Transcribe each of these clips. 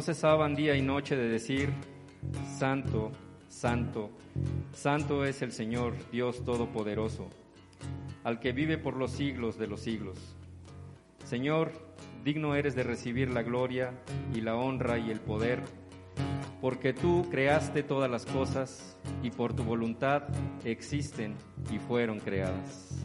no cesaban día y noche de decir, Santo, Santo, Santo es el Señor, Dios Todopoderoso, al que vive por los siglos de los siglos. Señor, digno eres de recibir la gloria y la honra y el poder, porque tú creaste todas las cosas y por tu voluntad existen y fueron creadas.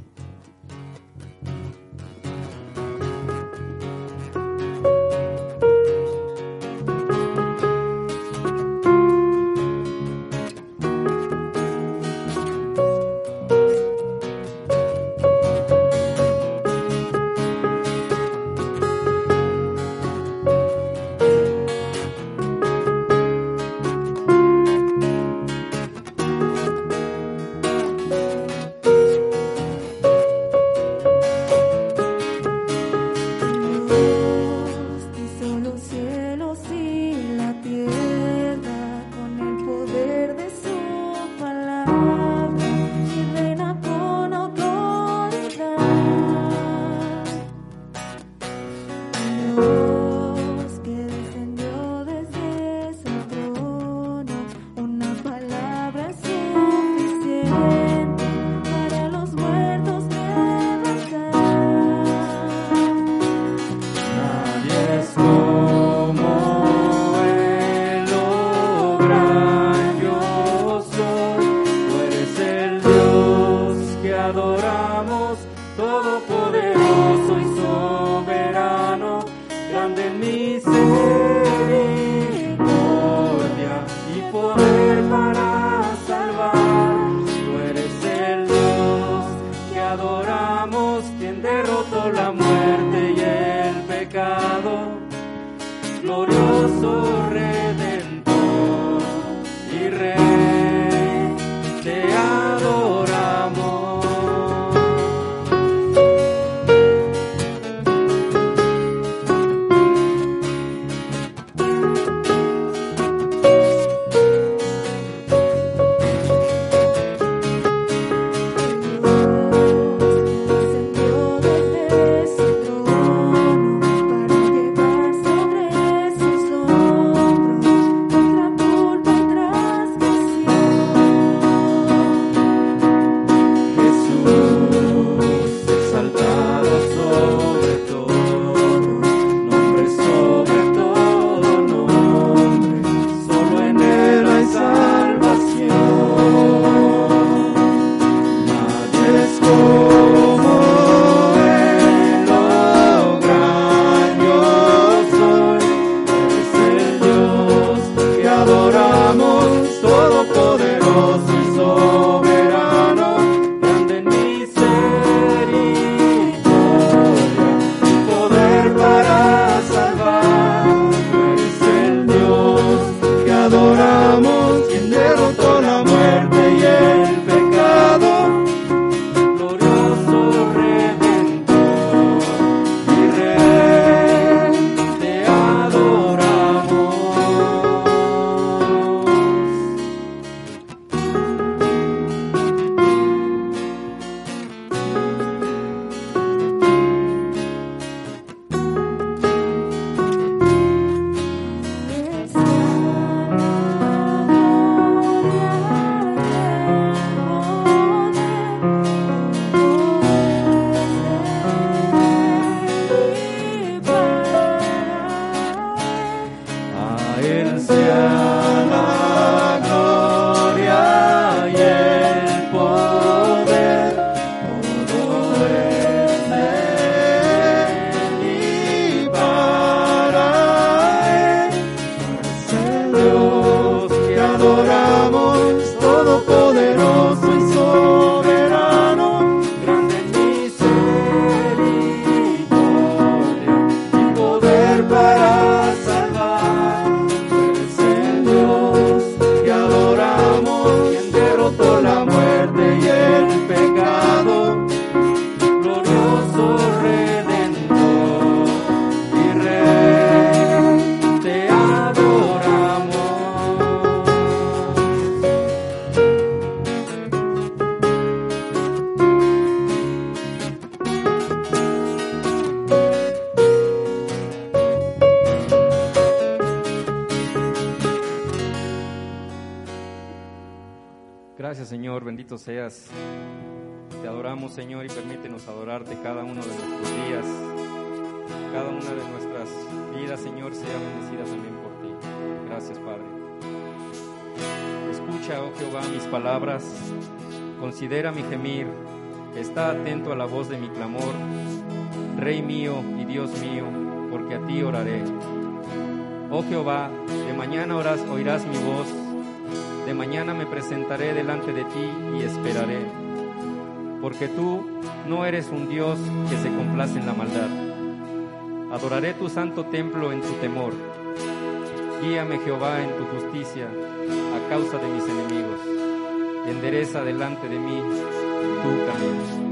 Seas. Te adoramos Señor y permítenos adorarte cada uno de nuestros días. Cada una de nuestras vidas Señor sea bendecida también por ti. Gracias Padre. Escucha, oh Jehová, mis palabras. Considera mi gemir. Está atento a la voz de mi clamor. Rey mío y Dios mío, porque a ti oraré. Oh Jehová, de mañana oirás mi voz de mañana me presentaré delante de ti y esperaré, porque tú no eres un Dios que se complace en la maldad. Adoraré tu santo templo en tu temor. Guíame Jehová en tu justicia a causa de mis enemigos. Endereza delante de mí tu camino.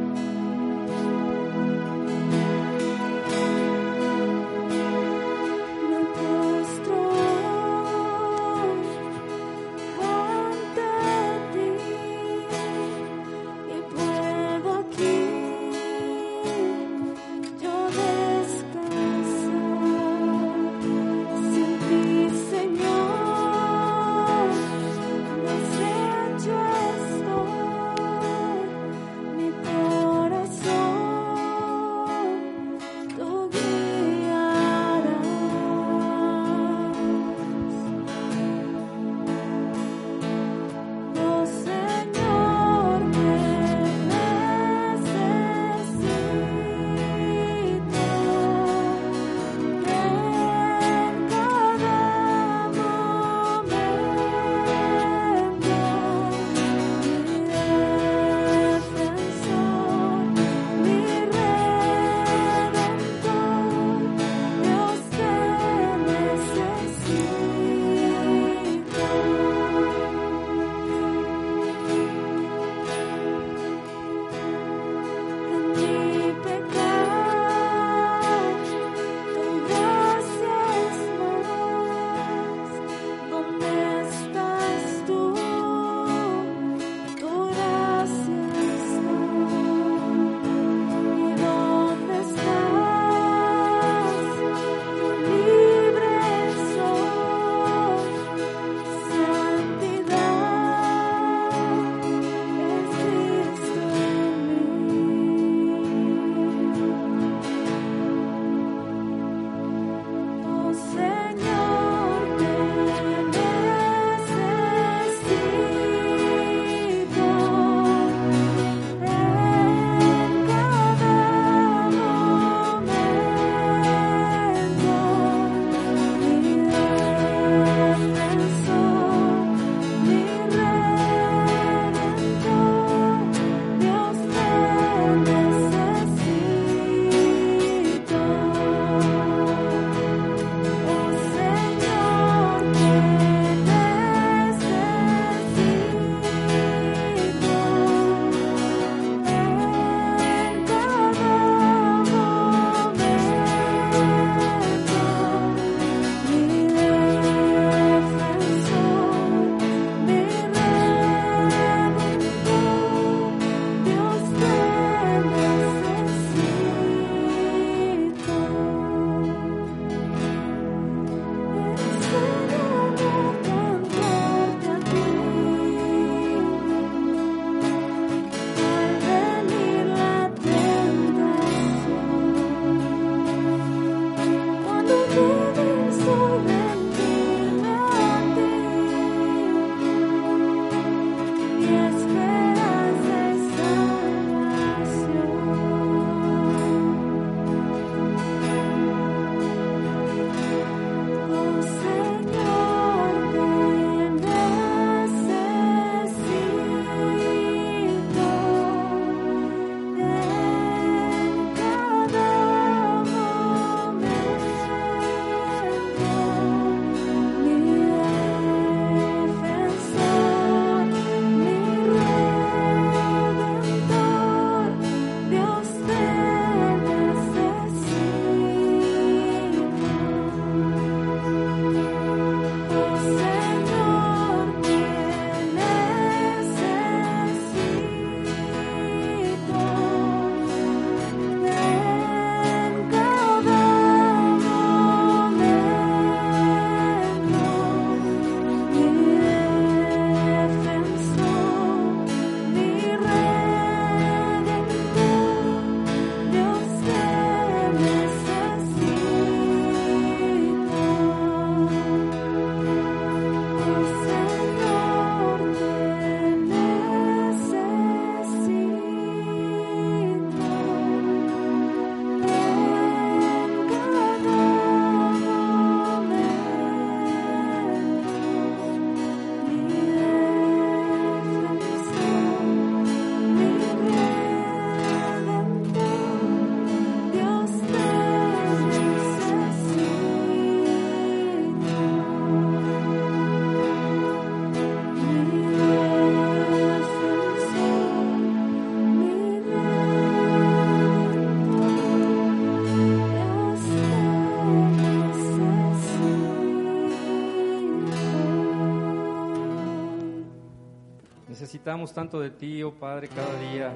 Necesitamos tanto de ti, oh Padre, cada día,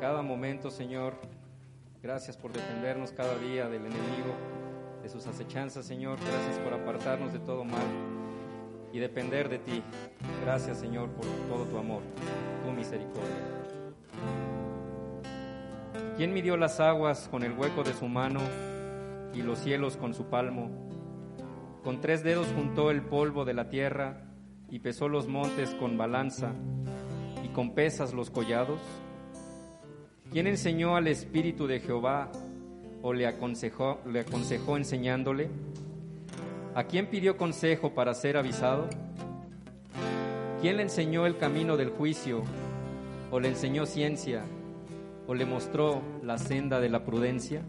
cada momento, Señor. Gracias por defendernos cada día del enemigo, de sus acechanzas, Señor. Gracias por apartarnos de todo mal y depender de ti. Gracias, Señor, por todo tu amor, tu misericordia. ¿Quién midió las aguas con el hueco de su mano y los cielos con su palmo? Con tres dedos juntó el polvo de la tierra y pesó los montes con balanza y con pesas los collados. ¿Quién enseñó al Espíritu de Jehová o le aconsejó, le aconsejó enseñándole? ¿A quién pidió consejo para ser avisado? ¿Quién le enseñó el camino del juicio o le enseñó ciencia o le mostró la senda de la prudencia?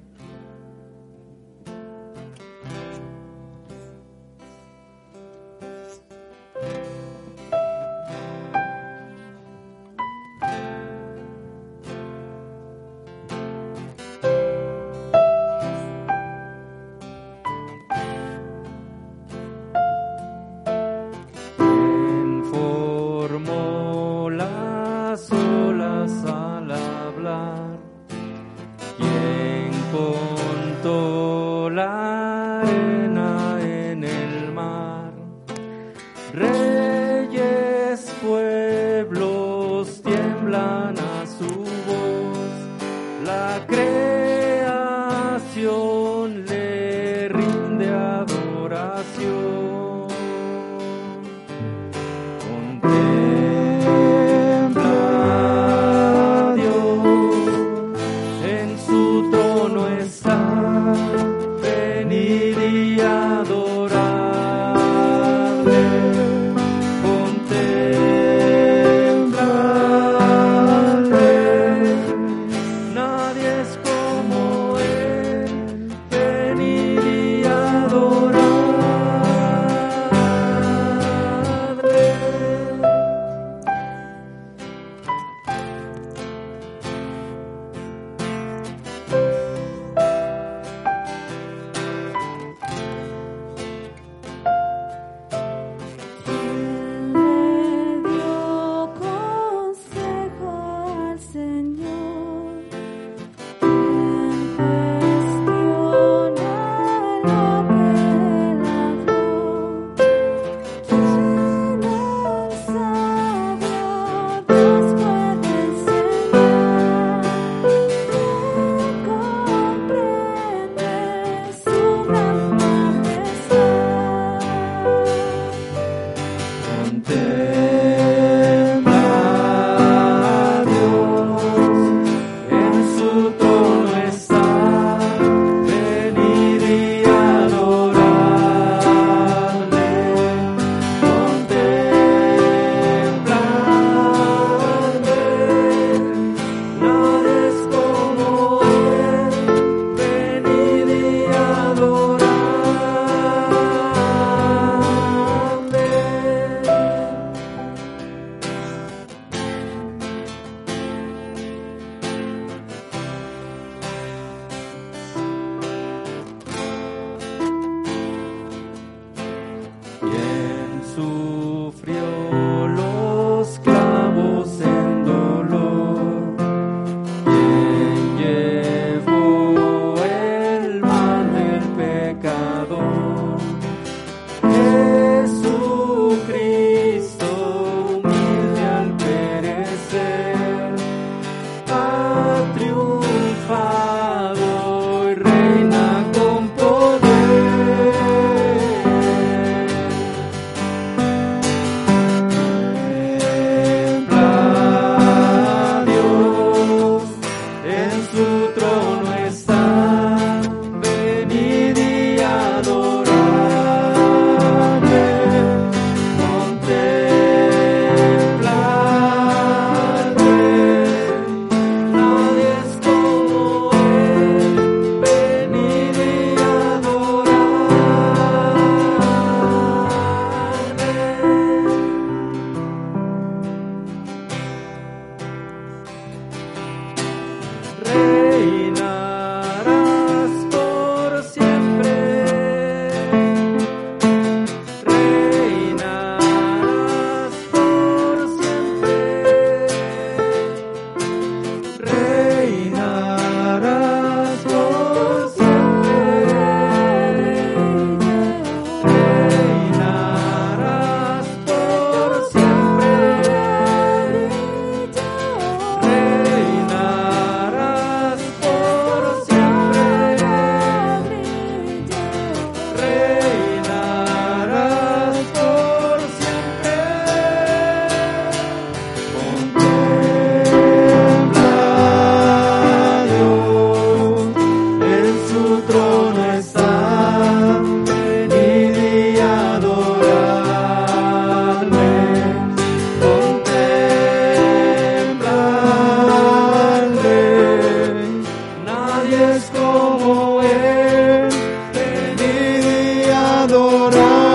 adorar.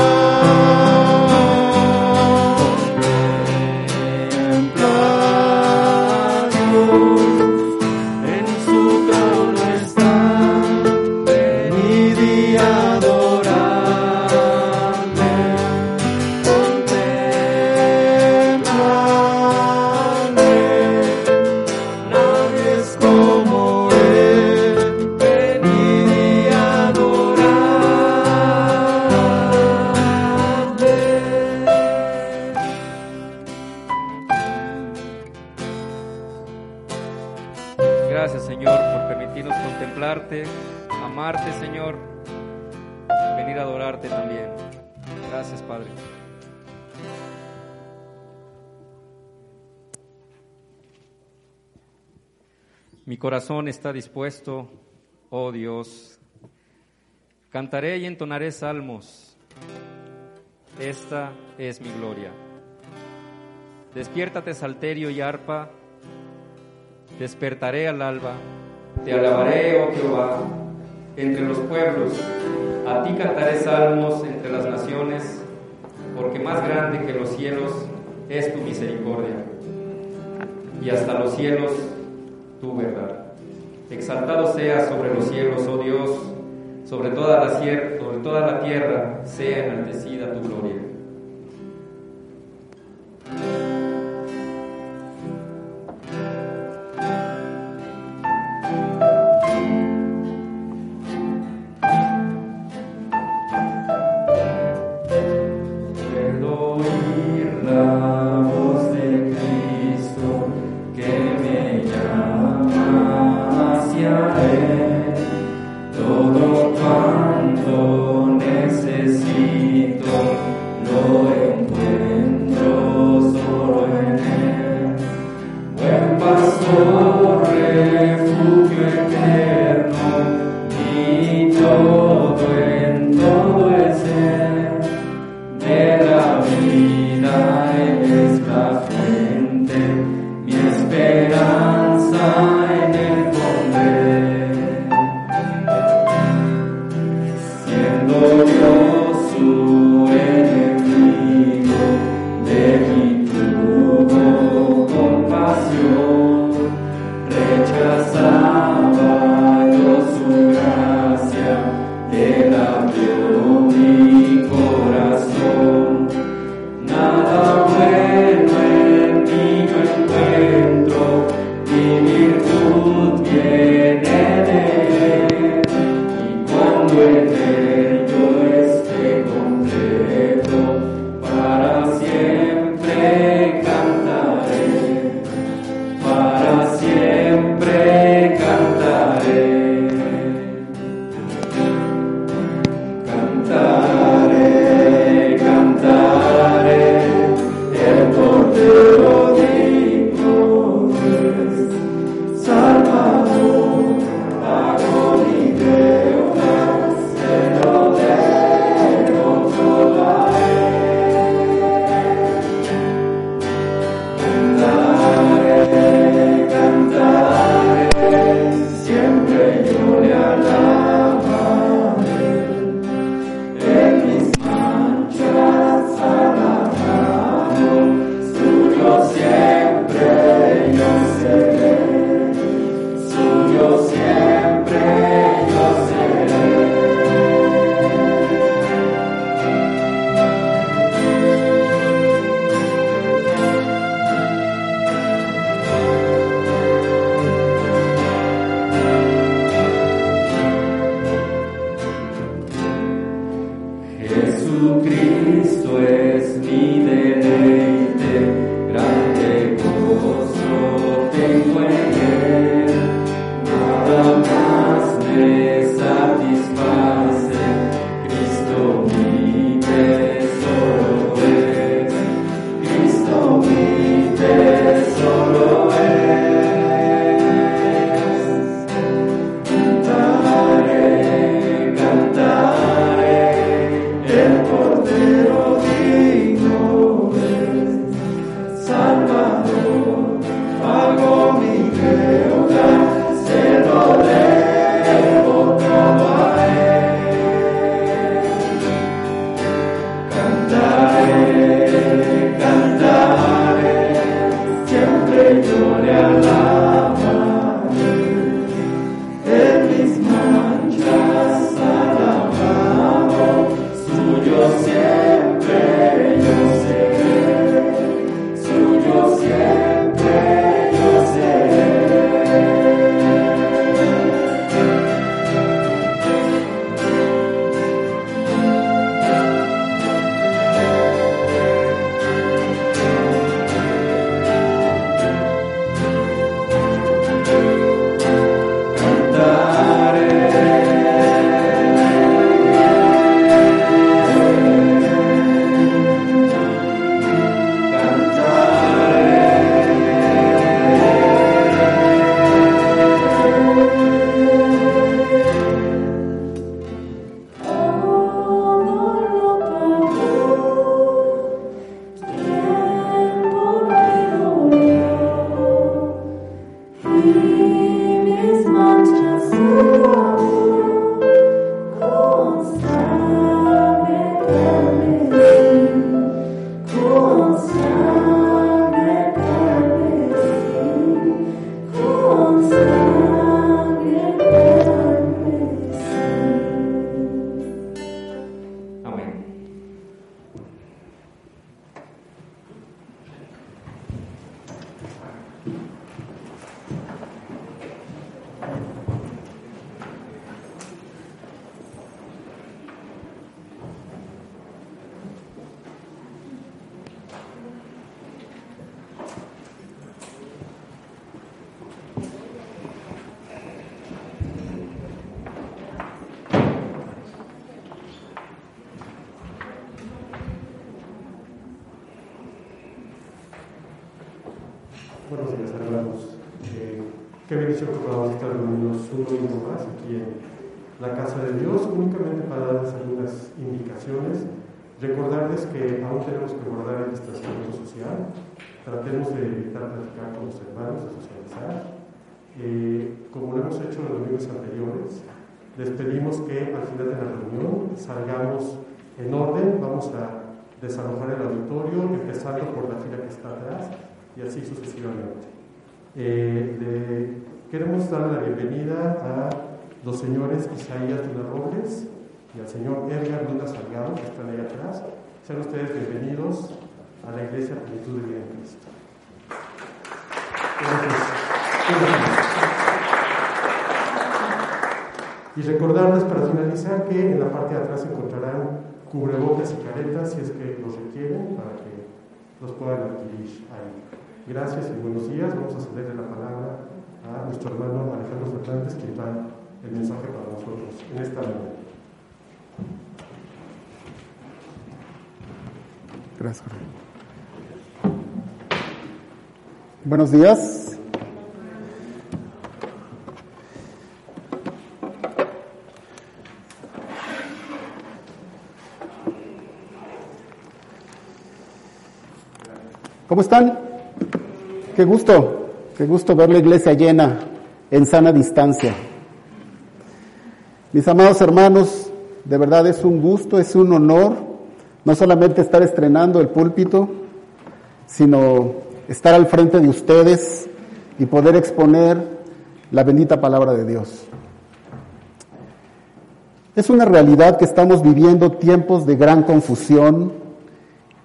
Corazón está dispuesto, oh Dios. Cantaré y entonaré salmos. Esta es mi gloria. Despiértate, salterio y arpa. Despertaré al alba. Te alabaré, oh Jehová, entre los pueblos. A ti cantaré salmos entre las naciones, porque más grande que los cielos es tu misericordia. Y hasta los cielos tu verdad. Exaltado sea sobre los cielos, oh Dios, sobre toda la, sobre toda la tierra sea enaltecida tu gloria. Tengo su de la reunión salgamos en orden. Vamos a desalojar el auditorio, empezando por la fila que está atrás y así sucesivamente. Eh, queremos dar la bienvenida a los señores Isaías Luna Robles y al señor Edgar Luna Salgado, que están ahí atrás. Sean ustedes bienvenidos a la Iglesia Plenitud de Vida Cristo. Y recordarles para finalizar que en la parte de atrás encontrarán cubrebocas y caretas si es que los requieren para que los puedan adquirir ahí. Gracias y buenos días. Vamos a cederle la palabra a nuestro hermano Alejandro Fernández, que da el mensaje para nosotros en esta mañana. Gracias, Buenos días. ¿Cómo están? Qué gusto, qué gusto ver la iglesia llena en sana distancia. Mis amados hermanos, de verdad es un gusto, es un honor no solamente estar estrenando el púlpito, sino estar al frente de ustedes y poder exponer la bendita palabra de Dios. Es una realidad que estamos viviendo tiempos de gran confusión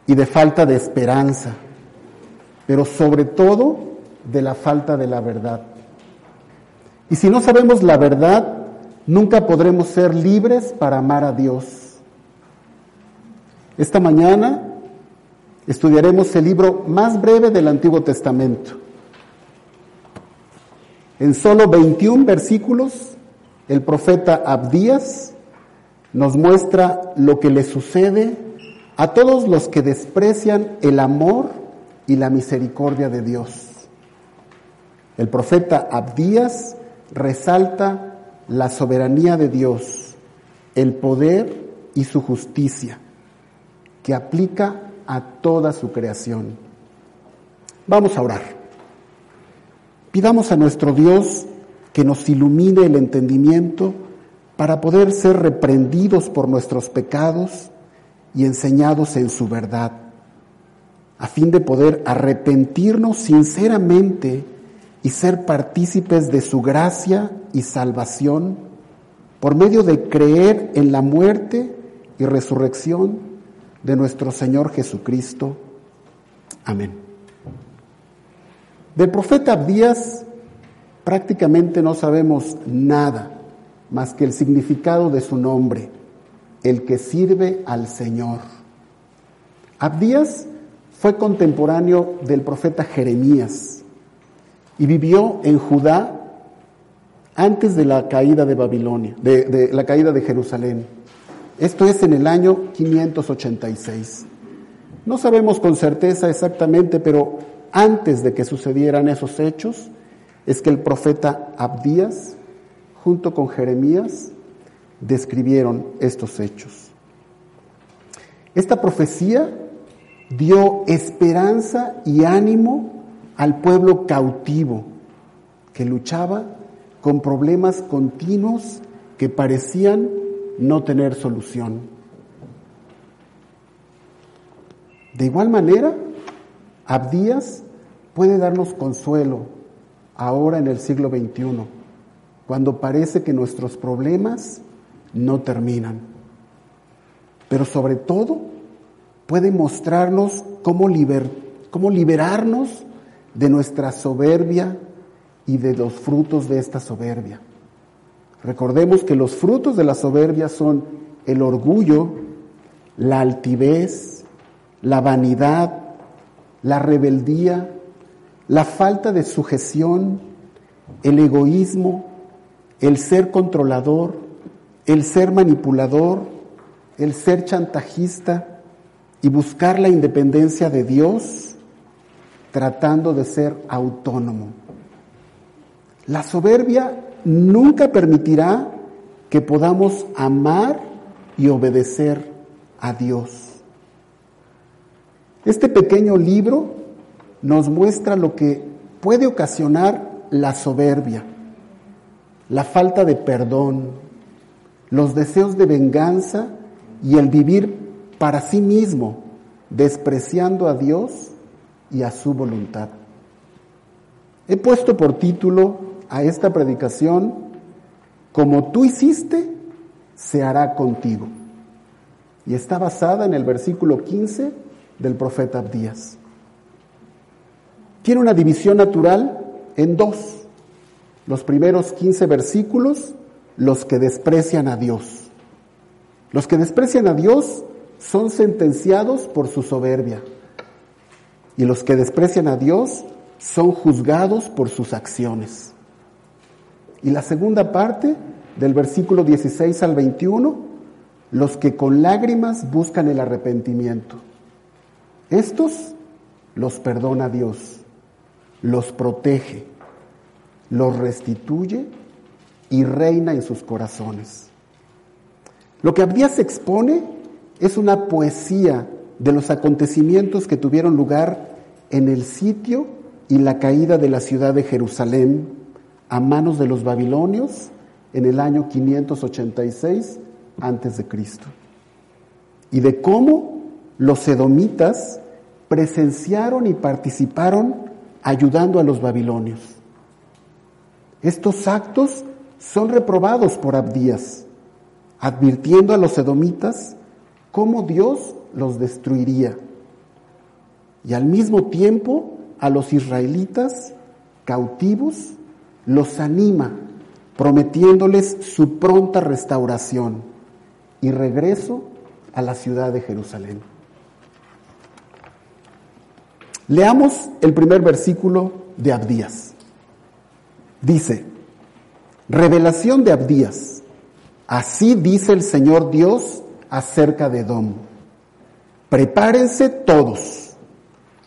y de falta de esperanza pero sobre todo de la falta de la verdad. Y si no sabemos la verdad, nunca podremos ser libres para amar a Dios. Esta mañana estudiaremos el libro más breve del Antiguo Testamento. En solo 21 versículos, el profeta Abdías nos muestra lo que le sucede a todos los que desprecian el amor y la misericordia de Dios. El profeta Abdías resalta la soberanía de Dios, el poder y su justicia, que aplica a toda su creación. Vamos a orar. Pidamos a nuestro Dios que nos ilumine el entendimiento para poder ser reprendidos por nuestros pecados y enseñados en su verdad a fin de poder arrepentirnos sinceramente y ser partícipes de su gracia y salvación por medio de creer en la muerte y resurrección de nuestro Señor Jesucristo. Amén. Del profeta Abdías prácticamente no sabemos nada más que el significado de su nombre, el que sirve al Señor. Abdías fue contemporáneo del profeta Jeremías y vivió en Judá antes de la caída de Babilonia, de, la caída de Jerusalén. Esto es en el año 586. No sabemos con certeza exactamente, pero antes de que sucedieran esos hechos, es que el profeta Abdías, junto con Jeremías, describieron estos hechos. Esta profecía dio esperanza y ánimo al pueblo cautivo que luchaba con problemas continuos que parecían no tener solución. De igual manera, Abdías puede darnos consuelo ahora en el siglo XXI, cuando parece que nuestros problemas no terminan. Pero sobre todo, puede mostrarnos cómo, cómo liberarnos de nuestra soberbia y de los frutos de esta soberbia. Recordemos que los frutos de la soberbia son el orgullo, la altivez, la vanidad, la rebeldía, la falta de sujeción, el egoísmo, el ser controlador, el ser manipulador, el ser chantajista, y buscar la independencia de Dios tratando de ser autónomo. La soberbia nunca permitirá que podamos amar y obedecer a Dios. Este pequeño libro nos muestra lo que puede ocasionar la soberbia, la falta de perdón, los deseos de venganza y el vivir para sí mismo, despreciando a Dios y a su voluntad. He puesto por título a esta predicación, como tú hiciste, se hará contigo. Y está basada en el versículo 15 del profeta Abdías. Tiene una división natural en dos. Los primeros 15 versículos, los que desprecian a Dios. Los que desprecian a Dios son sentenciados por su soberbia. Y los que desprecian a Dios son juzgados por sus acciones. Y la segunda parte, del versículo 16 al 21, los que con lágrimas buscan el arrepentimiento. Estos los perdona Dios, los protege, los restituye y reina en sus corazones. Lo que Abdías expone es una poesía de los acontecimientos que tuvieron lugar en el sitio y la caída de la ciudad de Jerusalén a manos de los babilonios en el año 586 antes de Cristo. Y de cómo los edomitas presenciaron y participaron ayudando a los babilonios. Estos actos son reprobados por Abdías, advirtiendo a los edomitas cómo Dios los destruiría. Y al mismo tiempo a los israelitas cautivos los anima, prometiéndoles su pronta restauración y regreso a la ciudad de Jerusalén. Leamos el primer versículo de Abdías. Dice, revelación de Abdías. Así dice el Señor Dios acerca de Edom. Prepárense todos,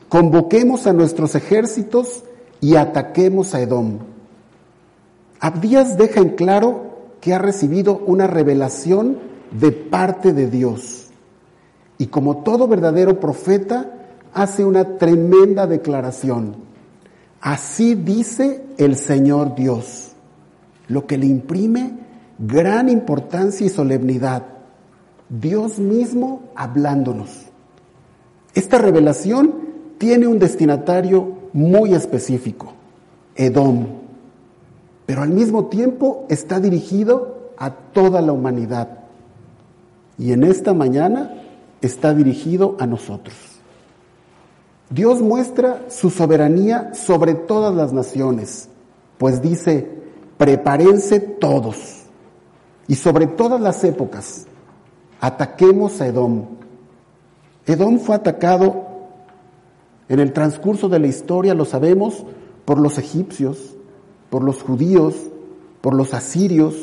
convoquemos a nuestros ejércitos y ataquemos a Edom. Abdías deja en claro que ha recibido una revelación de parte de Dios. Y como todo verdadero profeta, hace una tremenda declaración. Así dice el Señor Dios, lo que le imprime gran importancia y solemnidad. Dios mismo hablándonos. Esta revelación tiene un destinatario muy específico, Edom, pero al mismo tiempo está dirigido a toda la humanidad. Y en esta mañana está dirigido a nosotros. Dios muestra su soberanía sobre todas las naciones, pues dice, prepárense todos y sobre todas las épocas, ataquemos a Edom. Edom fue atacado en el transcurso de la historia, lo sabemos, por los egipcios, por los judíos, por los asirios,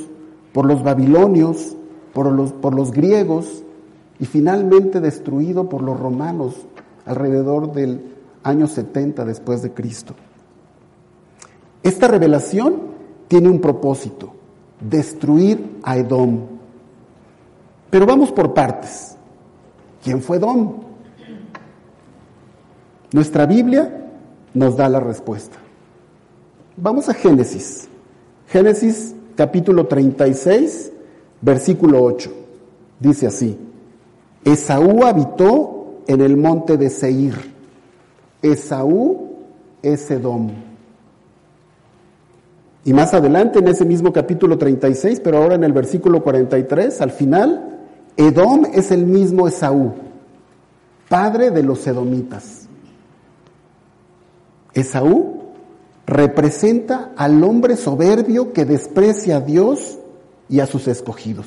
por los babilonios, por los, por los griegos y finalmente destruido por los romanos alrededor del año 70 después de Cristo. Esta revelación tiene un propósito, destruir a Edom. Pero vamos por partes. ¿Quién fue Edom? Nuestra Biblia nos da la respuesta. Vamos a Génesis. Génesis capítulo 36, versículo 8. Dice así, Esaú habitó en el monte de Seir. Esaú es Edom. Y más adelante, en ese mismo capítulo 36, pero ahora en el versículo 43, al final, Edom es el mismo Esaú, padre de los edomitas. Esaú representa al hombre soberbio que desprecia a Dios y a sus escogidos.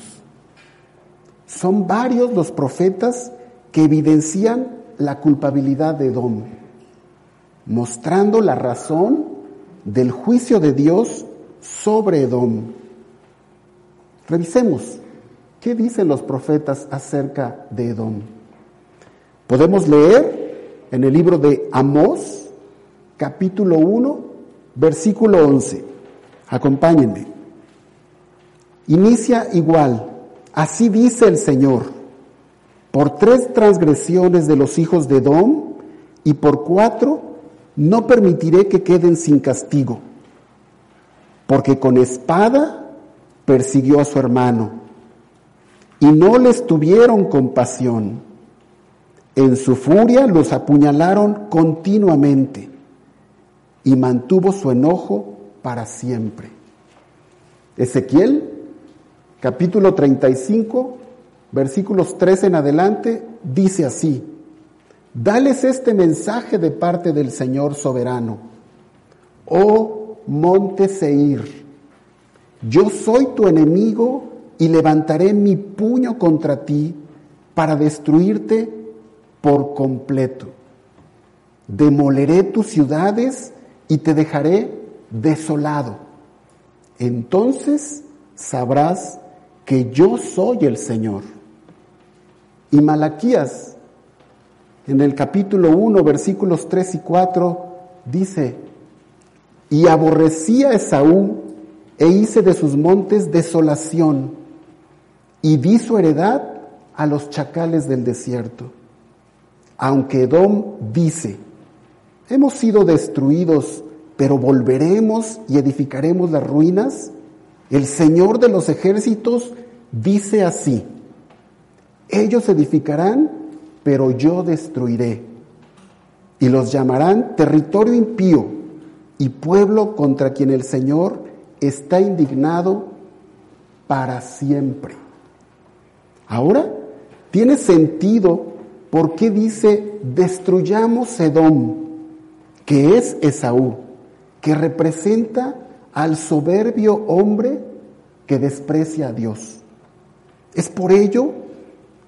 Son varios los profetas que evidencian la culpabilidad de Edom, mostrando la razón del juicio de Dios sobre Edom. Revisemos, ¿qué dicen los profetas acerca de Edom? Podemos leer en el libro de Amós, capítulo 1, versículo 11. Acompáñenme. Inicia igual. Así dice el Señor. Por tres transgresiones de los hijos de Edom y por cuatro no permitiré que queden sin castigo. Porque con espada persiguió a su hermano y no les tuvieron compasión. En su furia los apuñalaron continuamente y mantuvo su enojo para siempre. Ezequiel, capítulo 35, versículos 3 en adelante, dice así, Dales este mensaje de parte del Señor soberano. Oh monte Seir, yo soy tu enemigo y levantaré mi puño contra ti para destruirte por completo. Demoleré tus ciudades y te dejaré desolado. Entonces sabrás que yo soy el Señor. Y Malaquías, en el capítulo 1, versículos 3 y 4, dice, y aborrecí a Esaú e hice de sus montes desolación y di su heredad a los chacales del desierto. Aunque Edom dice, hemos sido destruidos, pero volveremos y edificaremos las ruinas, el Señor de los ejércitos dice así, ellos edificarán, pero yo destruiré, y los llamarán territorio impío y pueblo contra quien el Señor está indignado para siempre. Ahora, tiene sentido por qué dice destruyamos Edom, que es Esaú, que representa al soberbio hombre que desprecia a Dios. Es por ello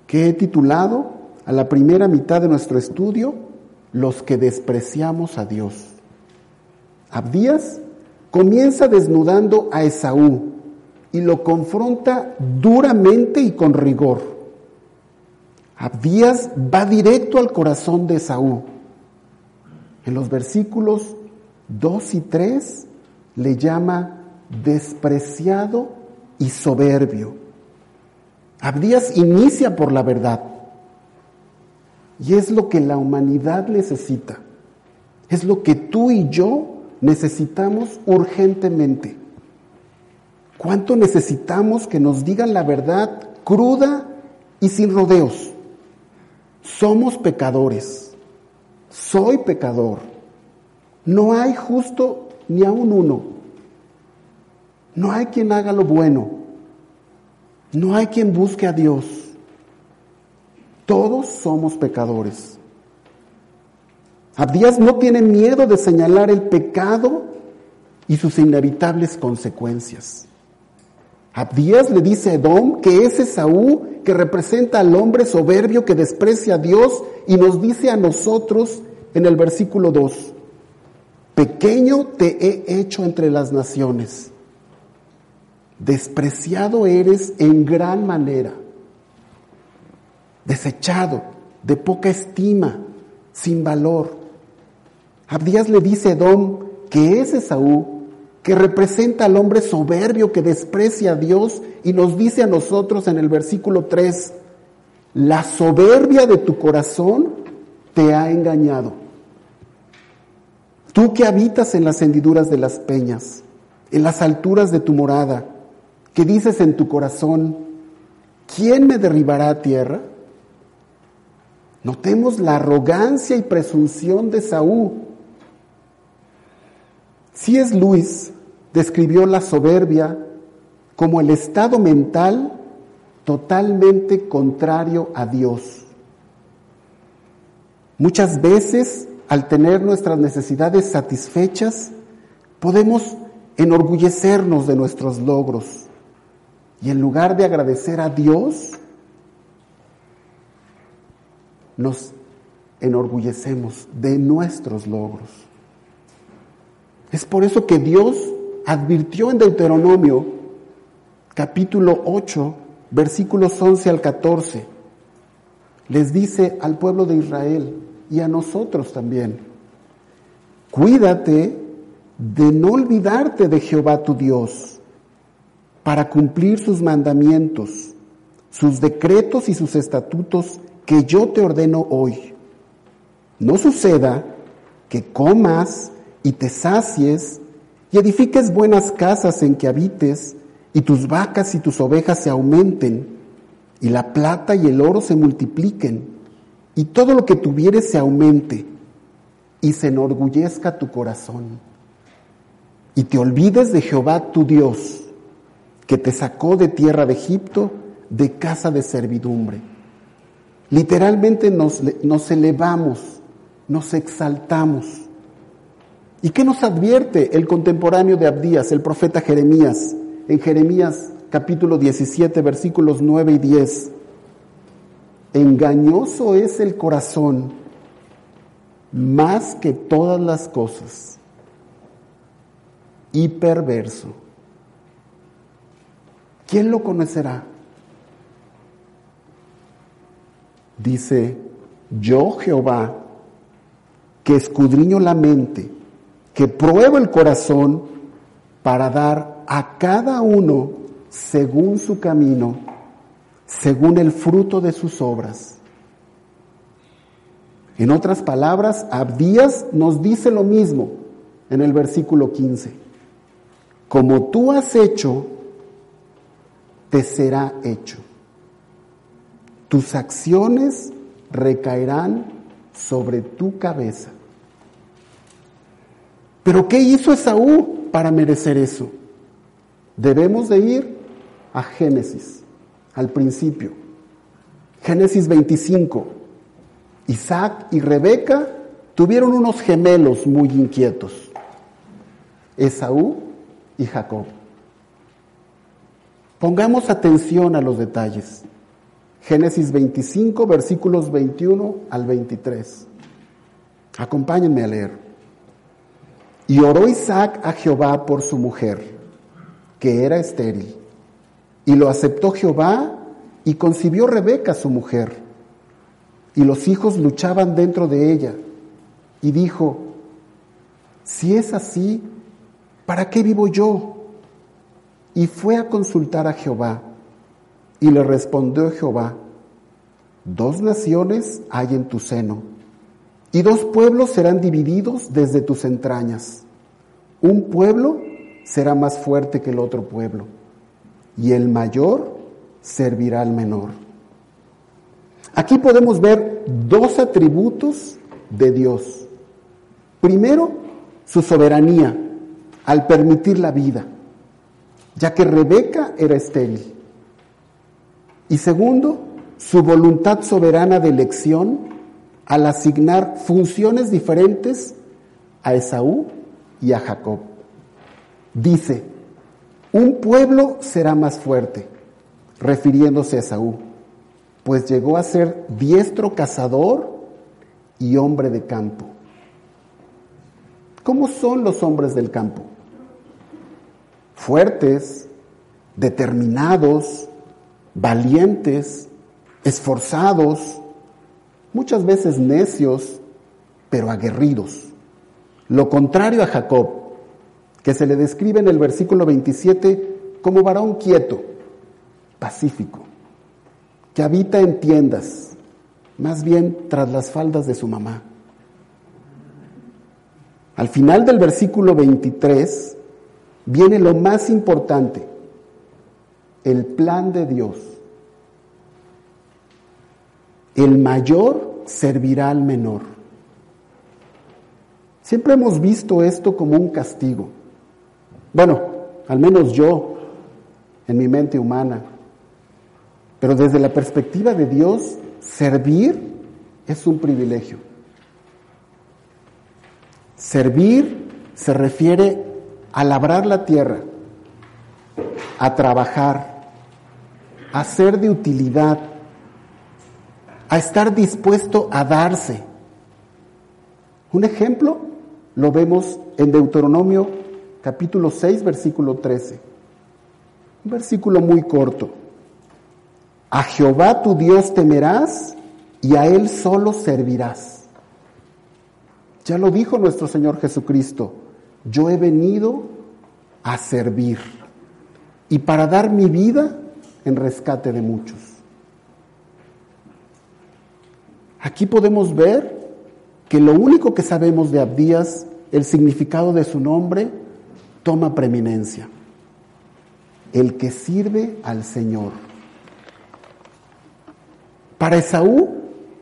que he titulado a la primera mitad de nuestro estudio Los que despreciamos a Dios. Abdías comienza desnudando a Esaú, y lo confronta duramente y con rigor. Abdías va directo al corazón de Saúl. En los versículos 2 y 3 le llama despreciado y soberbio. Abdías inicia por la verdad. Y es lo que la humanidad necesita. Es lo que tú y yo necesitamos urgentemente. ¿Cuánto necesitamos que nos digan la verdad cruda y sin rodeos? Somos pecadores. Soy pecador. No hay justo ni aún uno. No hay quien haga lo bueno. No hay quien busque a Dios. Todos somos pecadores. Abdías no tiene miedo de señalar el pecado y sus inevitables consecuencias. Abdías le dice a Edom que es Esaú que representa al hombre soberbio que desprecia a Dios y nos dice a nosotros en el versículo 2, pequeño te he hecho entre las naciones, despreciado eres en gran manera, desechado, de poca estima, sin valor. Abdías le dice a Edom que es Esaú que representa al hombre soberbio que desprecia a Dios y nos dice a nosotros en el versículo 3, la soberbia de tu corazón te ha engañado. Tú que habitas en las hendiduras de las peñas, en las alturas de tu morada, que dices en tu corazón, ¿quién me derribará a tierra? Notemos la arrogancia y presunción de Saúl. Es Luis describió la soberbia como el estado mental totalmente contrario a Dios. Muchas veces, al tener nuestras necesidades satisfechas, podemos enorgullecernos de nuestros logros y en lugar de agradecer a Dios, nos enorgullecemos de nuestros logros. Es por eso que Dios advirtió en Deuteronomio capítulo 8, versículos 11 al 14. Les dice al pueblo de Israel y a nosotros también, Cuídate de no olvidarte de Jehová tu Dios para cumplir sus mandamientos, sus decretos y sus estatutos que yo te ordeno hoy. No suceda que comas y te sacies y edifiques buenas casas en que habites y tus vacas y tus ovejas se aumenten y la plata y el oro se multipliquen y todo lo que tuvieres se aumente y se enorgullezca tu corazón y te olvides de Jehová tu Dios que te sacó de tierra de Egipto de casa de servidumbre. Literalmente nos, nos elevamos, nos exaltamos. ¿Y qué nos advierte el contemporáneo de Abdías, el profeta Jeremías, en Jeremías capítulo 17, versículos 9 y 10? Engañoso es el corazón más que todas las cosas y perverso. ¿Quién lo conocerá? Dice, yo Jehová, que escudriño la mente, que pruebo el corazón para dar a cada uno según su camino, según el fruto de sus obras. En otras palabras, Abdías nos dice lo mismo en el versículo 15. Como tú has hecho, te será hecho tus acciones recaerán sobre tu cabeza. Pero ¿qué hizo Esaú para merecer eso? Debemos de ir a Génesis, al principio. Génesis 25. Isaac y Rebeca tuvieron unos gemelos muy inquietos, Esaú y Jacob. Pongamos atención a los detalles. Génesis 25, versículos 21 al 23. Acompáñenme a leer. Y oró Isaac a Jehová por su mujer, que era estéril. Y lo aceptó Jehová y concibió Rebeca su mujer. Y los hijos luchaban dentro de ella. Y dijo, si es así, ¿para qué vivo yo? Y fue a consultar a Jehová. Y le respondió Jehová, dos naciones hay en tu seno, y dos pueblos serán divididos desde tus entrañas. Un pueblo será más fuerte que el otro pueblo, y el mayor servirá al menor. Aquí podemos ver dos atributos de Dios. Primero, su soberanía al permitir la vida, ya que Rebeca era estéril. Y segundo, su voluntad soberana de elección al asignar funciones diferentes a Esaú y a Jacob. Dice, un pueblo será más fuerte, refiriéndose a Esaú, pues llegó a ser diestro cazador y hombre de campo. ¿Cómo son los hombres del campo? Fuertes, determinados, valientes, esforzados, muchas veces necios, pero aguerridos. Lo contrario a Jacob, que se le describe en el versículo 27 como varón quieto, pacífico, que habita en tiendas, más bien tras las faldas de su mamá. Al final del versículo 23 viene lo más importante, el plan de Dios. El mayor servirá al menor. Siempre hemos visto esto como un castigo. Bueno, al menos yo, en mi mente humana. Pero desde la perspectiva de Dios, servir es un privilegio. Servir se refiere a labrar la tierra, a trabajar, a ser de utilidad, a estar dispuesto a darse. Un ejemplo lo vemos en Deuteronomio capítulo 6, versículo 13. Un versículo muy corto. A Jehová tu Dios temerás y a Él solo servirás. Ya lo dijo nuestro Señor Jesucristo, yo he venido a servir y para dar mi vida en rescate de muchos. Aquí podemos ver que lo único que sabemos de Abdías, el significado de su nombre, toma preeminencia. El que sirve al Señor. Para Esaú,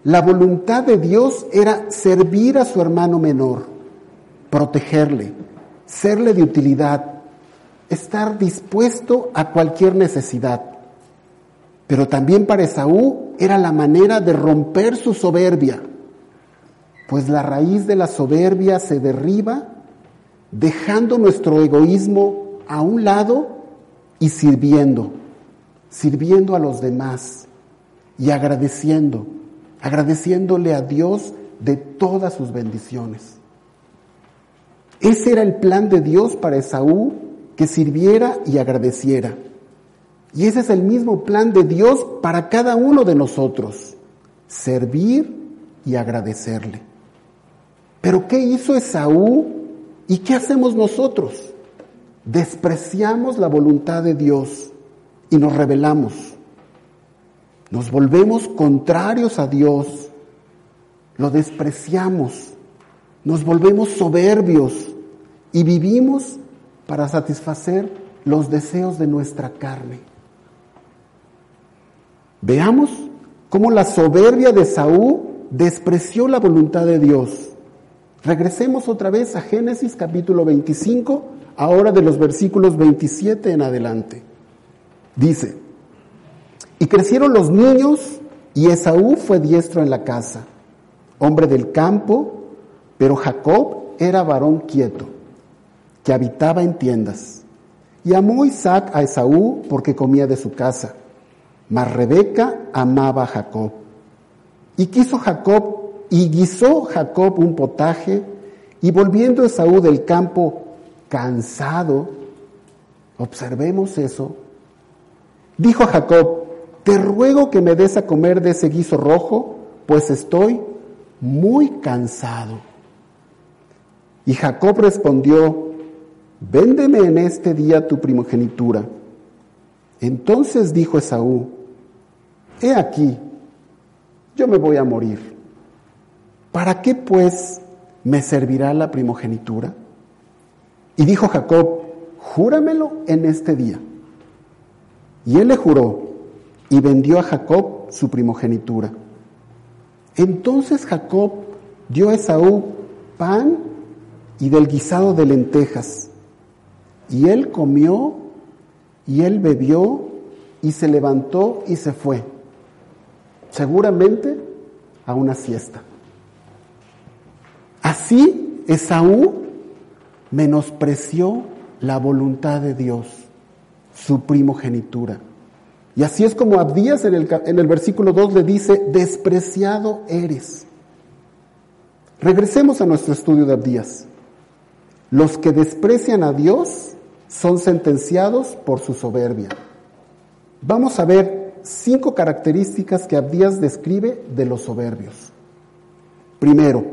la voluntad de Dios era servir a su hermano menor, protegerle, serle de utilidad, estar dispuesto a cualquier necesidad. Pero también para Esaú era la manera de romper su soberbia, pues la raíz de la soberbia se derriba dejando nuestro egoísmo a un lado y sirviendo, sirviendo a los demás y agradeciendo, agradeciéndole a Dios de todas sus bendiciones. Ese era el plan de Dios para Esaú, que sirviera y agradeciera. Y ese es el mismo plan de Dios para cada uno de nosotros, servir y agradecerle. Pero ¿qué hizo Esaú y qué hacemos nosotros? Despreciamos la voluntad de Dios y nos rebelamos. Nos volvemos contrarios a Dios, lo despreciamos, nos volvemos soberbios y vivimos para satisfacer los deseos de nuestra carne. Veamos cómo la soberbia de Saúl despreció la voluntad de Dios. Regresemos otra vez a Génesis capítulo 25, ahora de los versículos 27 en adelante. Dice, y crecieron los niños y Esaú fue diestro en la casa, hombre del campo, pero Jacob era varón quieto, que habitaba en tiendas. Y amó Isaac a Esaú porque comía de su casa, mas Rebeca amaba a Jacob. Y quiso Jacob, y guisó Jacob un potaje, y volviendo Esaú del campo cansado, observemos eso, dijo a Jacob, te ruego que me des a comer de ese guiso rojo, pues estoy muy cansado. Y Jacob respondió, véndeme en este día tu primogenitura. Entonces dijo Esaú, he aquí, yo me voy a morir. ¿Para qué pues me servirá la primogenitura? Y dijo Jacob, júramelo en este día. Y él le juró, y vendió a Jacob su primogenitura. Entonces Jacob dio a Esaú pan y del guisado de lentejas, y él comió y él bebió y se levantó y se fue, seguramente a una siesta. Así Esaú menospreció la voluntad de Dios, su primogenitura. Y así es como Abdías en el, en el versículo 2 le dice, despreciado eres. Regresemos a nuestro estudio de Abdías. Los que desprecian a Dios son sentenciados por su soberbia. Vamos a ver cinco características que Abdías describe de los soberbios. Primero,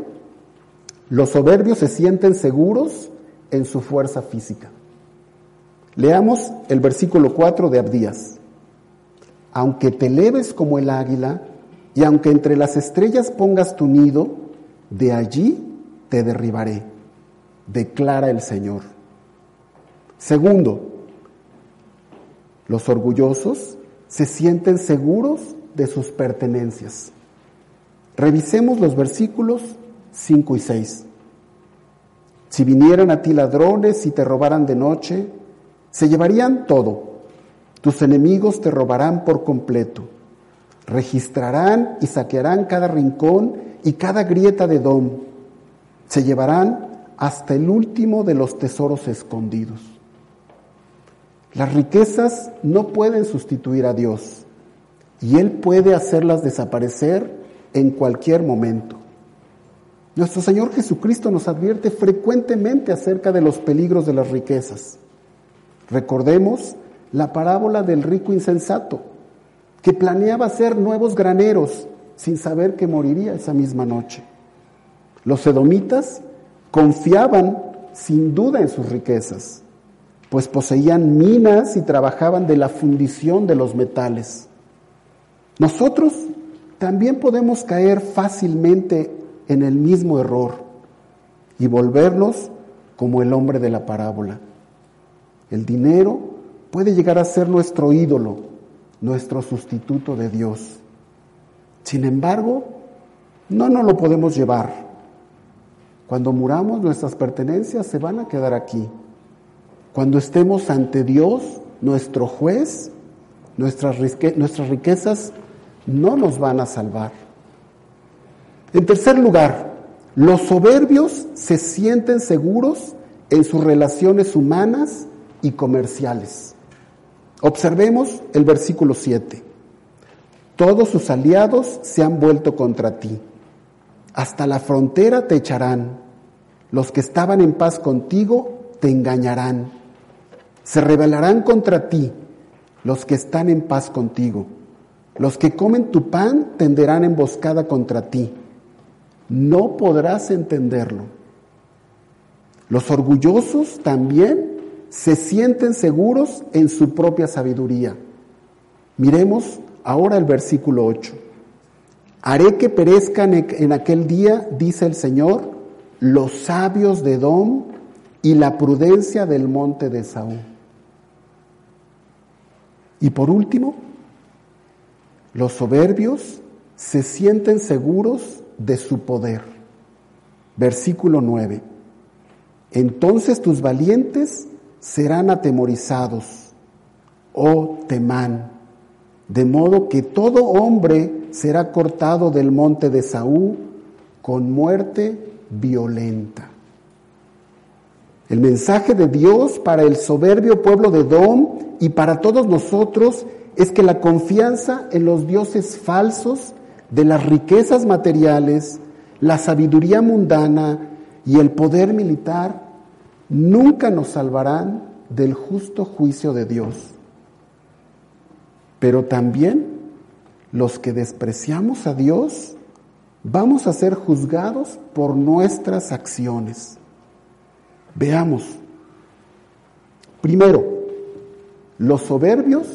los soberbios se sienten seguros en su fuerza física. Leamos el versículo 4 de Abdías aunque te eleves como el águila, y aunque entre las estrellas pongas tu nido, de allí te derribaré, declara el Señor. Segundo, los orgullosos se sienten seguros de sus pertenencias. Revisemos los versículos 5 y 6. Si vinieran a ti ladrones y te robaran de noche, se llevarían todo tus enemigos te robarán por completo. Registrarán y saquearán cada rincón y cada grieta de Dom. Se llevarán hasta el último de los tesoros escondidos. Las riquezas no pueden sustituir a Dios y Él puede hacerlas desaparecer en cualquier momento. Nuestro Señor Jesucristo nos advierte frecuentemente acerca de los peligros de las riquezas. Recordemos la parábola del rico insensato, que planeaba hacer nuevos graneros sin saber que moriría esa misma noche. Los edomitas confiaban sin duda en sus riquezas, pues poseían minas y trabajaban de la fundición de los metales. Nosotros también podemos caer fácilmente en el mismo error y volvernos como el hombre de la parábola. El dinero puede llegar a ser nuestro ídolo, nuestro sustituto de Dios. Sin embargo, no nos lo podemos llevar. Cuando muramos, nuestras pertenencias se van a quedar aquí. Cuando estemos ante Dios, nuestro juez, nuestras, riquezas no nos van a salvar. En tercer lugar, los soberbios se sienten seguros en sus relaciones humanas y comerciales. Observemos el versículo 7. Todos sus aliados se han vuelto contra ti. Hasta la frontera te echarán. Los que estaban en paz contigo te engañarán. Se rebelarán contra ti los que están en paz contigo. Los que comen tu pan tenderán emboscada contra ti. No podrás entenderlo. Los orgullosos también se sienten seguros en su propia sabiduría. Miremos ahora el versículo 8. Haré que perezcan en aquel día, dice el Señor, los sabios de Edom y la prudencia del monte de Saúl. Y por último, los soberbios se sienten seguros de su poder. Versículo 9. Entonces tus valientes serán atemorizados, oh Temán, de modo que todo hombre será cortado del monte de Saúl con muerte violenta. El mensaje de Dios para el soberbio pueblo de Dom y para todos nosotros es que la confianza en los dioses falsos, de las riquezas materiales, la sabiduría mundana y el poder militar nunca nos salvarán del justo juicio de Dios. Pero también los que despreciamos a Dios vamos a ser juzgados por nuestras acciones. Veamos. Primero, los soberbios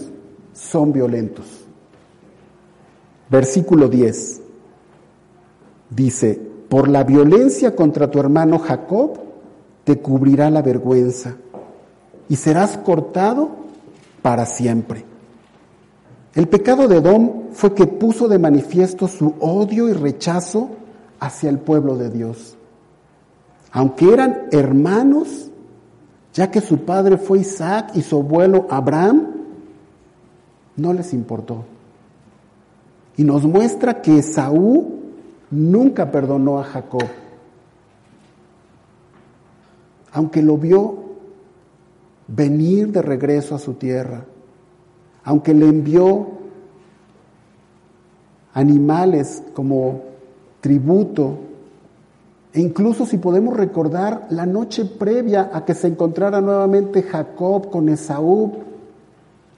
son violentos. Versículo 10 dice, por la violencia contra tu hermano Jacob, te cubrirá la vergüenza y serás cortado para siempre. El pecado de Edom fue que puso de manifiesto su odio y rechazo hacia el pueblo de Dios. Aunque eran hermanos, ya que su padre fue Isaac y su abuelo Abraham, no les importó. Y nos muestra que Saúl nunca perdonó a Jacob aunque lo vio venir de regreso a su tierra, aunque le envió animales como tributo, e incluso si podemos recordar la noche previa a que se encontrara nuevamente Jacob con Esaú,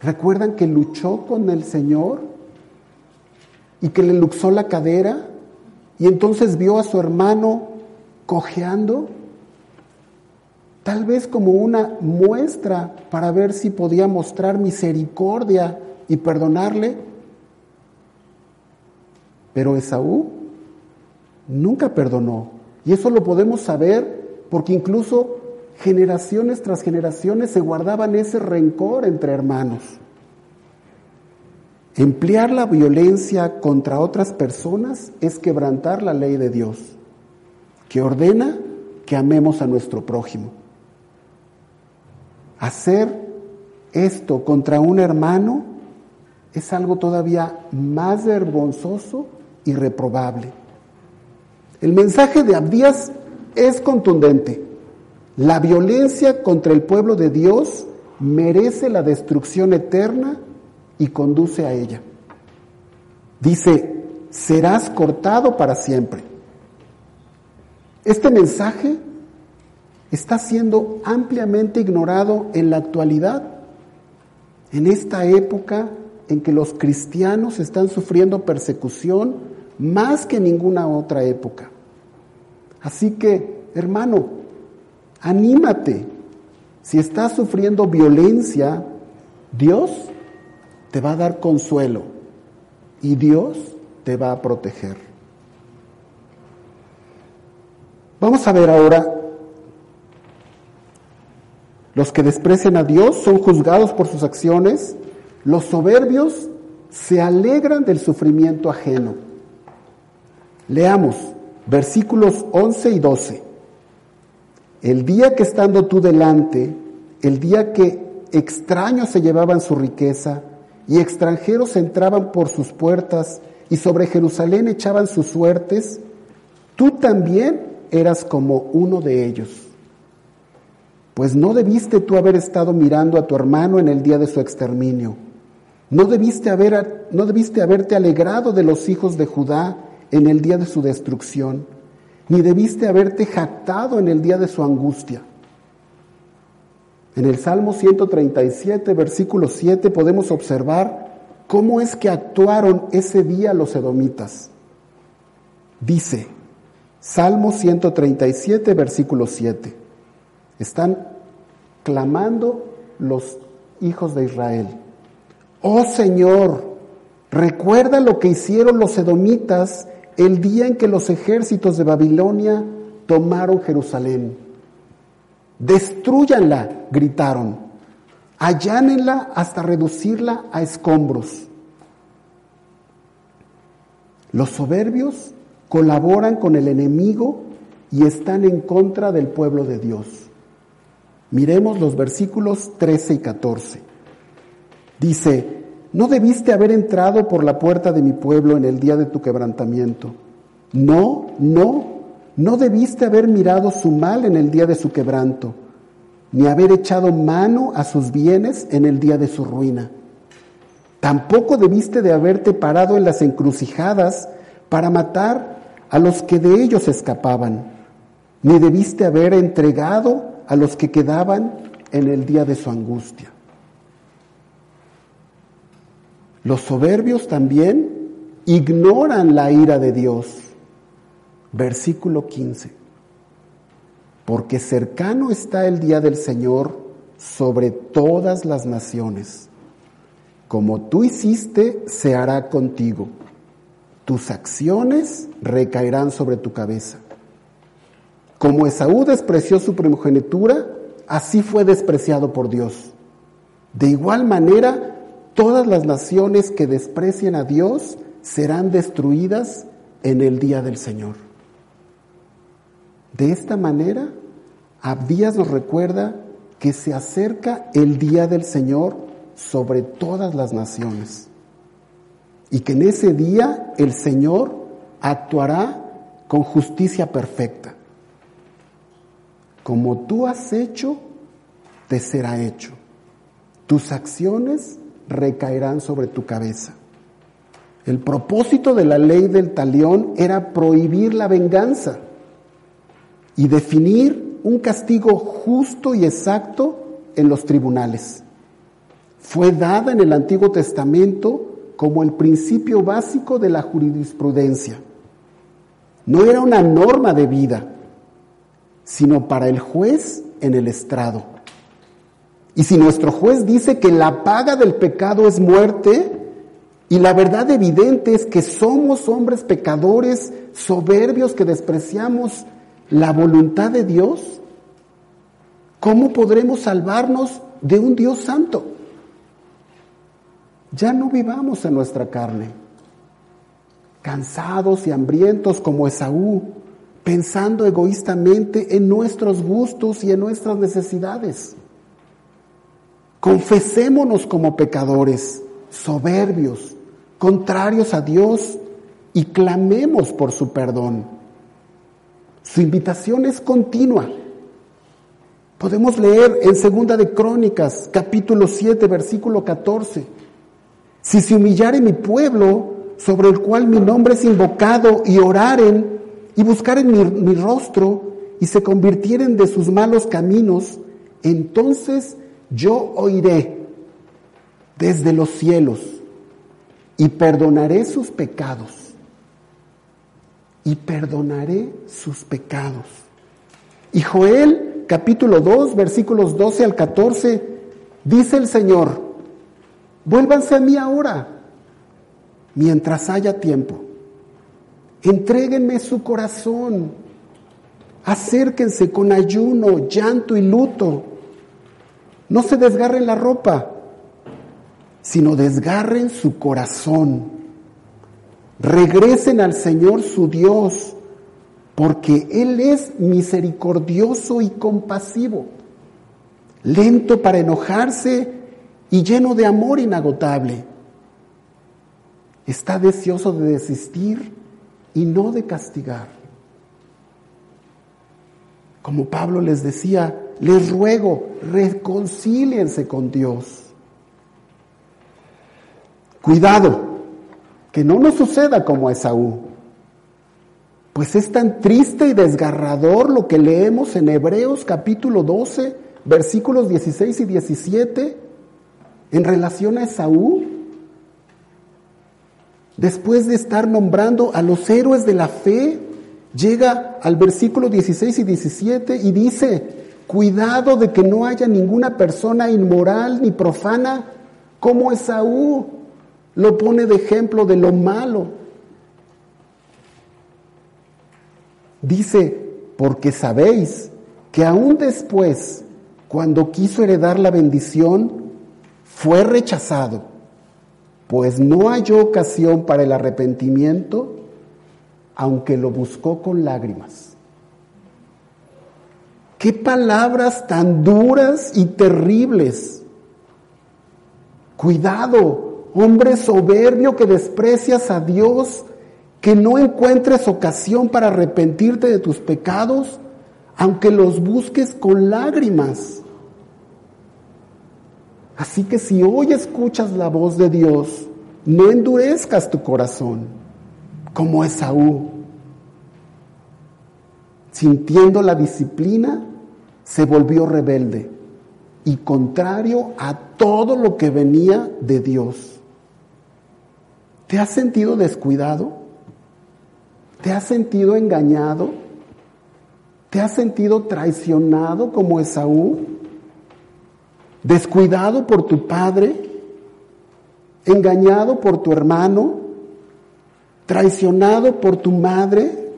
¿recuerdan que luchó con el Señor y que le luxó la cadera y entonces vio a su hermano cojeando? tal vez como una muestra para ver si podía mostrar misericordia y perdonarle. Pero Esaú nunca perdonó. Y eso lo podemos saber porque incluso generaciones tras generaciones se guardaban ese rencor entre hermanos. Emplear la violencia contra otras personas es quebrantar la ley de Dios, que ordena que amemos a nuestro prójimo. Hacer esto contra un hermano es algo todavía más vergonzoso y reprobable. El mensaje de Abdías es contundente. La violencia contra el pueblo de Dios merece la destrucción eterna y conduce a ella. Dice, serás cortado para siempre. Este mensaje está siendo ampliamente ignorado en la actualidad, en esta época en que los cristianos están sufriendo persecución más que ninguna otra época. Así que, hermano, anímate. Si estás sufriendo violencia, Dios te va a dar consuelo y Dios te va a proteger. Vamos a ver ahora, los que desprecian a Dios son juzgados por sus acciones, los soberbios se alegran del sufrimiento ajeno. Leamos versículos 11 y 12. El día que estando tú delante, el día que extraños se llevaban su riqueza y extranjeros entraban por sus puertas y sobre Jerusalén echaban sus suertes, tú también eras como uno de ellos. Pues no debiste tú haber estado mirando a tu hermano en el día de su exterminio. No debiste, haber, no debiste haberte alegrado de los hijos de Judá en el día de su destrucción, ni debiste haberte jactado en el día de su angustia. En el Salmo 137, versículo 7, podemos observar cómo es que actuaron ese día los edomitas. Dice, Salmo 137, versículo 7, están clamando los hijos de Israel. Oh Señor, recuerda lo que hicieron los edomitas el día en que los ejércitos de Babilonia tomaron Jerusalén. Destruyanla, gritaron. Allánenla hasta reducirla a escombros. Los soberbios colaboran con el enemigo y están en contra del pueblo de Dios. Miremos los versículos 13 y 14. Dice, no debiste haber entrado por la puerta de mi pueblo en el día de tu quebrantamiento. No, no, no debiste haber mirado su mal en el día de su quebranto, ni haber echado mano a sus bienes en el día de su ruina. Tampoco debiste de haberte parado en las encrucijadas para matar a los que de ellos escapaban, ni debiste haber entregado a los que quedaban en el día de su angustia. Los soberbios también ignoran la ira de Dios. Versículo 15. Porque cercano está el día del Señor sobre todas las naciones. Como tú hiciste, se hará contigo. Tus acciones recaerán sobre tu cabeza. Como Esaú despreció su primogenitura, así fue despreciado por Dios. De igual manera, Todas las naciones que desprecien a Dios serán destruidas en el día del Señor. De esta manera, Abdías nos recuerda que se acerca el día del Señor sobre todas las naciones y que en ese día el Señor actuará con justicia perfecta. Como tú has hecho, te será hecho. Tus acciones recaerán sobre tu cabeza. El propósito de la ley del talión era prohibir la venganza y definir un castigo justo y exacto en los tribunales. Fue dada en el Antiguo Testamento como el principio básico de la jurisprudencia. No era una norma de vida, sino para el juez en el estrado. Y si nuestro juez dice que la paga del pecado es muerte, y la verdad evidente es que somos hombres pecadores, soberbios, que despreciamos la voluntad de Dios, ¿cómo podremos salvarnos de un Dios santo? Ya no vivamos en nuestra carne, cansados y hambrientos como Esaú, pensando egoístamente en nuestros gustos y en nuestras necesidades. Confesémonos como pecadores, soberbios, contrarios a Dios y clamemos por su perdón. Su invitación es continua. Podemos leer en Segunda de Crónicas, capítulo 7, versículo 14. Si se humillare mi pueblo, sobre el cual mi nombre es invocado, y oraren y buscaren mi, mi rostro, y se convirtieren de sus malos caminos, entonces yo oiré desde los cielos y perdonaré sus pecados y perdonaré sus pecados. Y Joel capítulo 2 versículos 12 al 14 dice el Señor, vuélvanse a mí ahora, mientras haya tiempo. Entréguenme su corazón. Acérquense con ayuno, llanto y luto. No se desgarren la ropa, sino desgarren su corazón. Regresen al Señor su Dios, porque Él es misericordioso y compasivo, lento para enojarse y lleno de amor inagotable. Está deseoso de desistir y no de castigar. Como Pablo les decía, les ruego, reconcíliense con Dios. Cuidado, que no nos suceda como a Esaú. Pues es tan triste y desgarrador lo que leemos en Hebreos capítulo 12, versículos 16 y 17, en relación a Esaú. Después de estar nombrando a los héroes de la fe, llega al versículo 16 y 17 y dice, cuidado de que no haya ninguna persona inmoral ni profana como Esaú. Lo pone de ejemplo de lo malo. Dice, porque sabéis que aún después, cuando quiso heredar la bendición, fue rechazado, pues no halló ocasión para el arrepentimiento, aunque lo buscó con lágrimas. Palabras tan duras y terribles. Cuidado, hombre soberbio que desprecias a Dios, que no encuentres ocasión para arrepentirte de tus pecados, aunque los busques con lágrimas. Así que si hoy escuchas la voz de Dios, no endurezcas tu corazón como Esaú. Sintiendo la disciplina, se volvió rebelde y contrario a todo lo que venía de Dios. ¿Te has sentido descuidado? ¿Te has sentido engañado? ¿Te has sentido traicionado como Esaú? ¿Descuidado por tu padre? ¿Engañado por tu hermano? ¿Traicionado por tu madre?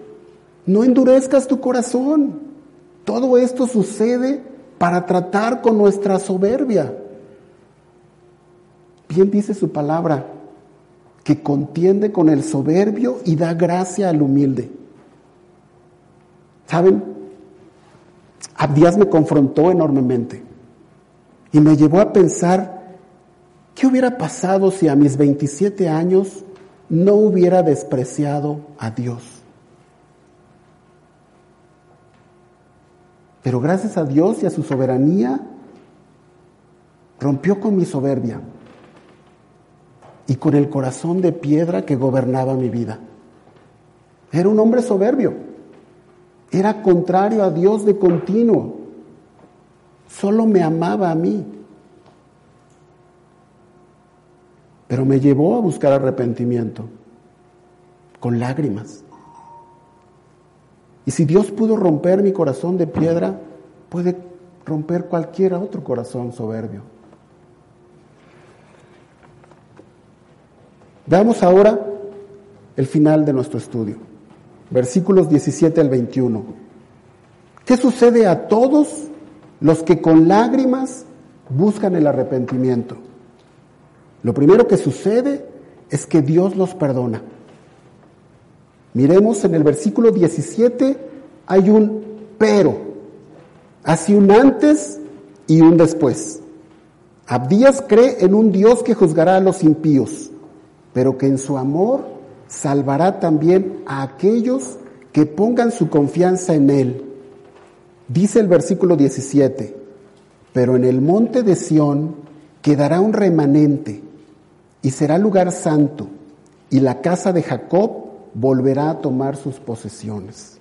No endurezcas tu corazón. Todo esto sucede para tratar con nuestra soberbia. Bien dice su palabra, que contiende con el soberbio y da gracia al humilde. ¿Saben? Abdías me confrontó enormemente y me llevó a pensar, ¿qué hubiera pasado si a mis 27 años no hubiera despreciado a Dios? Pero gracias a Dios y a su soberanía, rompió con mi soberbia y con el corazón de piedra que gobernaba mi vida. Era un hombre soberbio, era contrario a Dios de continuo, solo me amaba a mí. Pero me llevó a buscar arrepentimiento con lágrimas. Y si Dios pudo romper mi corazón de piedra, puede romper cualquier otro corazón soberbio. Veamos ahora el final de nuestro estudio, versículos 17 al 21. ¿Qué sucede a todos los que con lágrimas buscan el arrepentimiento? Lo primero que sucede es que Dios los perdona. Miremos en el versículo 17, hay un pero, así un antes y un después. Abdías cree en un Dios que juzgará a los impíos, pero que en su amor salvará también a aquellos que pongan su confianza en Él. Dice el versículo 17, pero en el monte de Sión quedará un remanente y será lugar santo, y la casa de Jacob volverá a tomar sus posesiones.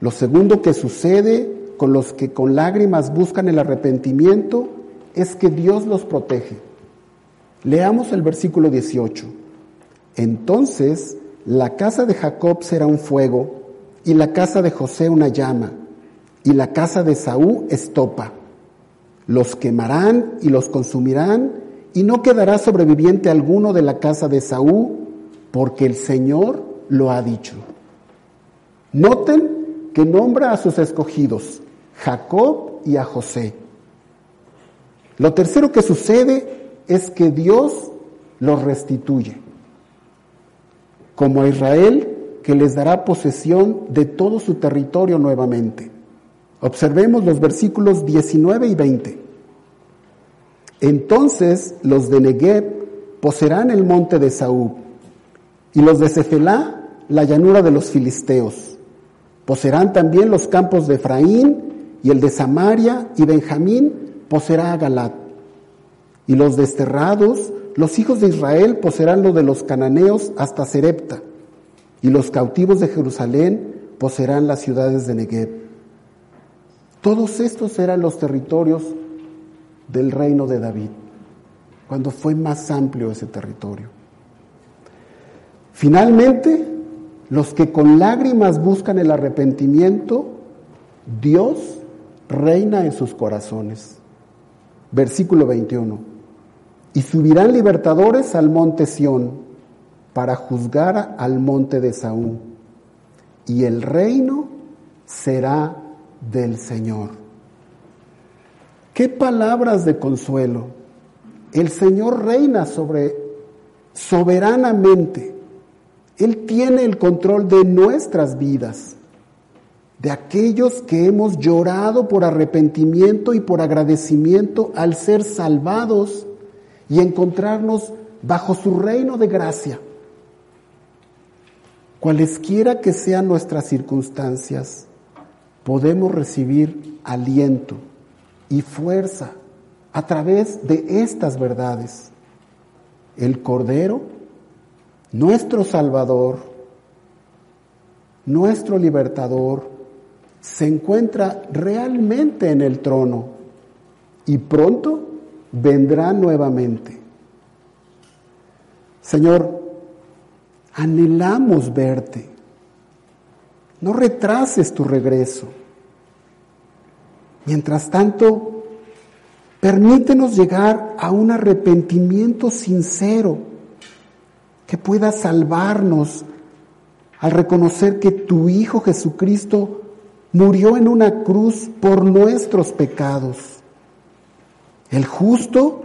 Lo segundo que sucede con los que con lágrimas buscan el arrepentimiento es que Dios los protege. Leamos el versículo 18. Entonces la casa de Jacob será un fuego, y la casa de José una llama, y la casa de Saúl estopa. Los quemarán y los consumirán, y no quedará sobreviviente alguno de la casa de Saúl, porque el Señor lo ha dicho. Noten que nombra a sus escogidos, Jacob y a José. Lo tercero que sucede es que Dios los restituye, como a Israel, que les dará posesión de todo su territorio nuevamente. Observemos los versículos 19 y 20. Entonces los de Negev poseerán el monte de Saúl, y los de Cefelá la llanura de los filisteos. Poseerán también los campos de Efraín y el de Samaria, y Benjamín poseerá a Galat. Y los desterrados, los hijos de Israel poseerán lo de los cananeos hasta Serepta, y los cautivos de Jerusalén poseerán las ciudades de Negev. Todos estos eran los territorios del reino de David, cuando fue más amplio ese territorio. Finalmente, los que con lágrimas buscan el arrepentimiento, Dios reina en sus corazones. Versículo 21. Y subirán libertadores al monte Sión para juzgar al monte de Saúl, y el reino será del Señor. Qué palabras de consuelo. El Señor reina sobre soberanamente. Él tiene el control de nuestras vidas, de aquellos que hemos llorado por arrepentimiento y por agradecimiento al ser salvados y encontrarnos bajo su reino de gracia. Cualesquiera que sean nuestras circunstancias, podemos recibir aliento y fuerza a través de estas verdades. El Cordero, nuestro Salvador, nuestro Libertador, se encuentra realmente en el trono y pronto vendrá nuevamente. Señor, anhelamos verte. No retrases tu regreso. Mientras tanto, permítenos llegar a un arrepentimiento sincero que pueda salvarnos al reconocer que tu Hijo Jesucristo murió en una cruz por nuestros pecados. El justo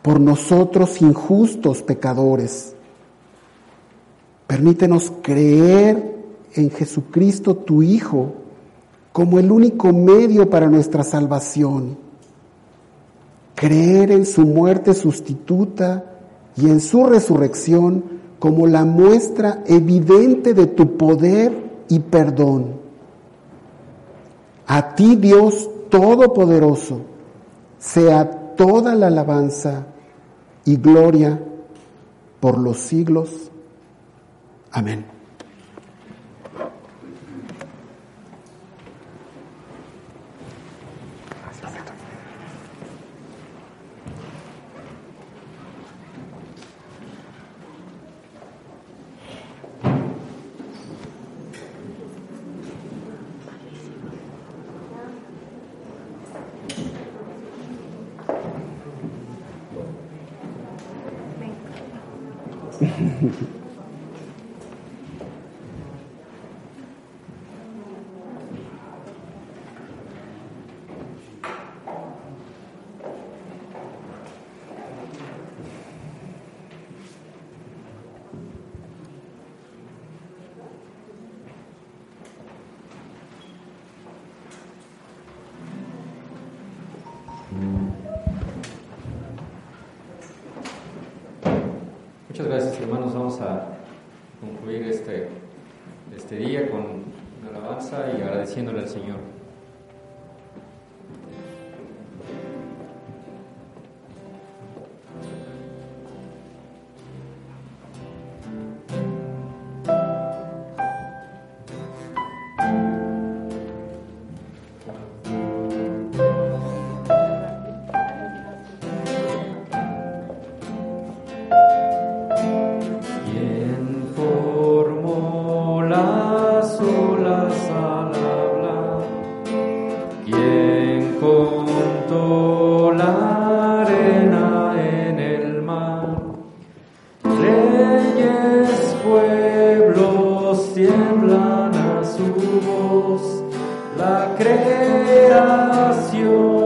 por nosotros injustos pecadores. Permítenos creer en Jesucristo tu Hijo como el único medio para nuestra salvación. Creer en su muerte sustituta y en su resurrección como la muestra evidente de tu poder y perdón. A ti Dios Todopoderoso, sea toda la alabanza y gloria por los siglos. Amén. Creación